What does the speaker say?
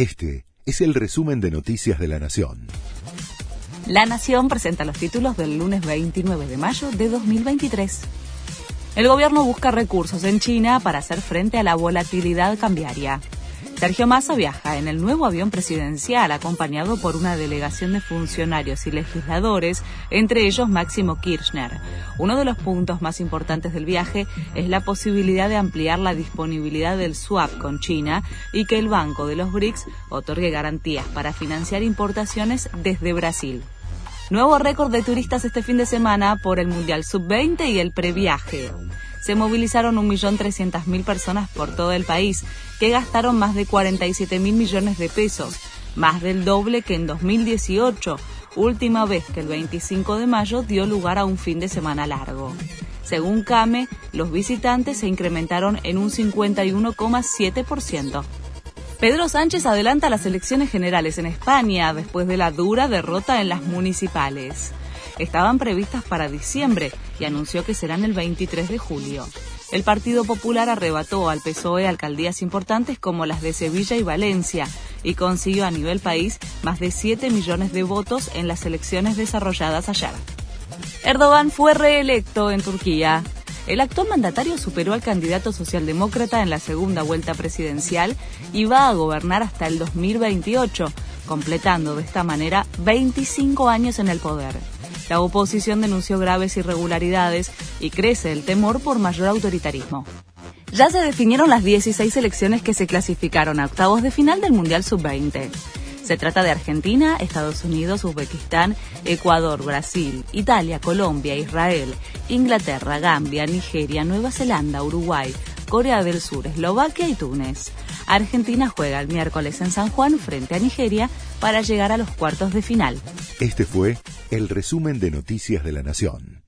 Este es el resumen de Noticias de la Nación. La Nación presenta los títulos del lunes 29 de mayo de 2023. El gobierno busca recursos en China para hacer frente a la volatilidad cambiaria. Sergio Massa viaja en el nuevo avión presidencial acompañado por una delegación de funcionarios y legisladores, entre ellos Máximo Kirchner. Uno de los puntos más importantes del viaje es la posibilidad de ampliar la disponibilidad del swap con China y que el Banco de los BRICS otorgue garantías para financiar importaciones desde Brasil. Nuevo récord de turistas este fin de semana por el Mundial Sub-20 y el previaje se movilizaron 1.300.000 personas por todo el país, que gastaron más de 47.000 millones de pesos, más del doble que en 2018, última vez que el 25 de mayo dio lugar a un fin de semana largo. Según CAME, los visitantes se incrementaron en un 51,7%. Pedro Sánchez adelanta las elecciones generales en España después de la dura derrota en las municipales estaban previstas para diciembre y anunció que serán el 23 de julio. El Partido Popular arrebató al PSOE alcaldías importantes como las de Sevilla y Valencia y consiguió a nivel país más de 7 millones de votos en las elecciones desarrolladas ayer. Erdogan fue reelecto en Turquía. El actual mandatario superó al candidato socialdemócrata en la segunda vuelta presidencial y va a gobernar hasta el 2028, completando de esta manera 25 años en el poder. La oposición denunció graves irregularidades y crece el temor por mayor autoritarismo. Ya se definieron las 16 selecciones que se clasificaron a octavos de final del Mundial Sub-20. Se trata de Argentina, Estados Unidos, Uzbekistán, Ecuador, Brasil, Italia, Colombia, Israel, Inglaterra, Gambia, Nigeria, Nueva Zelanda, Uruguay, Corea del Sur, Eslovaquia y Túnez. Argentina juega el miércoles en San Juan frente a Nigeria para llegar a los cuartos de final. Este fue el resumen de Noticias de la Nación.